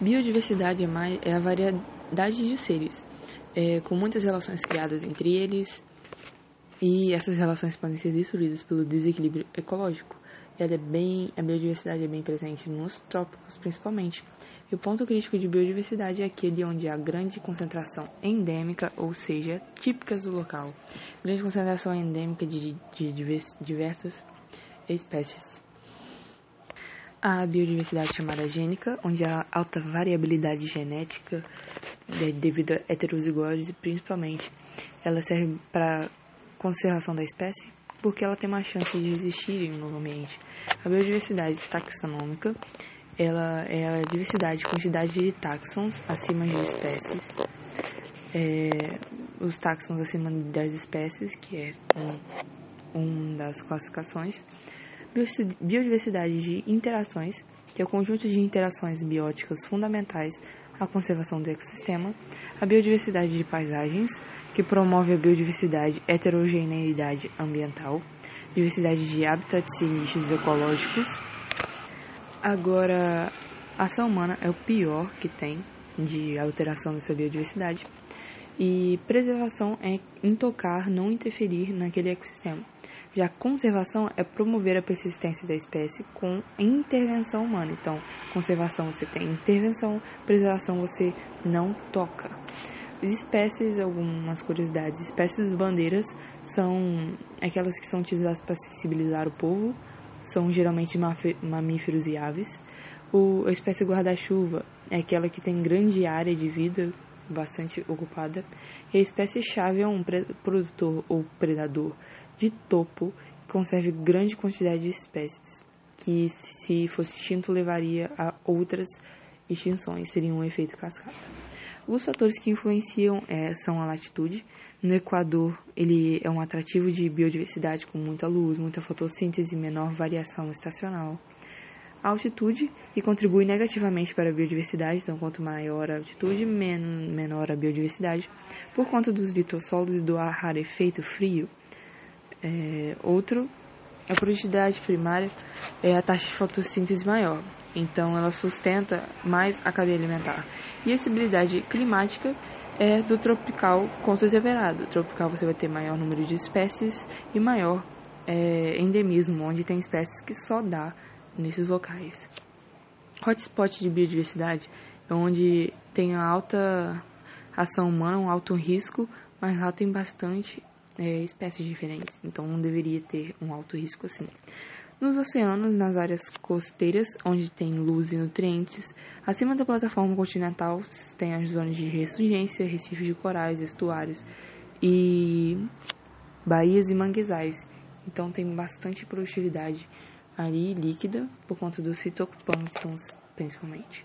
Biodiversidade é, é a variedade de seres, é, com muitas relações criadas entre eles, e essas relações podem ser destruídas pelo desequilíbrio ecológico. Ela é bem, a biodiversidade é bem presente nos trópicos, principalmente. E o ponto crítico de biodiversidade é aquele onde há grande concentração endêmica, ou seja, típicas do local. Grande concentração endêmica de, de diversas espécies. A biodiversidade chamada gênica, onde há alta variabilidade genética devido a heterozigose, principalmente, ela serve para conservação da espécie, porque ela tem uma chance de resistir em um novo ambiente. A biodiversidade taxonômica, ela é a diversidade, quantidade de táxons acima de espécies, é, os táxons acima das espécies, que é um, um das classificações, biodiversidade de interações, que é o conjunto de interações bióticas fundamentais à conservação do ecossistema, a biodiversidade de paisagens, que promove a biodiversidade heterogeneidade ambiental, diversidade de hábitats e nichos ecológicos. Agora, a ação humana é o pior que tem de alteração dessa biodiversidade. E preservação é intocar, não interferir naquele ecossistema. Já conservação é promover a persistência da espécie com intervenção humana. Então, conservação você tem intervenção, preservação você não toca. Espécies, algumas curiosidades, espécies bandeiras são aquelas que são utilizadas para sensibilizar o povo, são geralmente mamíferos e aves. O, a espécie guarda-chuva é aquela que tem grande área de vida bastante ocupada. E a espécie-chave é um produtor ou predador de topo que conserve grande quantidade de espécies, que se fosse extinto levaria a outras extinções, seria um efeito cascata. Os fatores que influenciam é, são a latitude. No Equador, ele é um atrativo de biodiversidade com muita luz, muita fotossíntese e menor variação estacional. A altitude, que contribui negativamente para a biodiversidade, então quanto maior a altitude, men menor a biodiversidade, por conta dos litossolos e do ar rarefeito frio, é, outro, a produtividade primária é a taxa de fotossíntese maior, então ela sustenta mais a cadeia alimentar. E a estabilidade climática é do tropical contra o temperado. Tropical você vai ter maior número de espécies e maior é, endemismo, onde tem espécies que só dá nesses locais. Hotspot de biodiversidade é onde tem alta ação humana, um alto risco, mas lá tem bastante é, espécies diferentes, então não deveria ter um alto risco assim. Nos oceanos, nas áreas costeiras, onde tem luz e nutrientes, acima da plataforma continental tem as zonas de ressurgência, recifes de corais, estuários e baías e manguezais. Então tem bastante produtividade ali líquida por conta dos fitoplânctons, principalmente.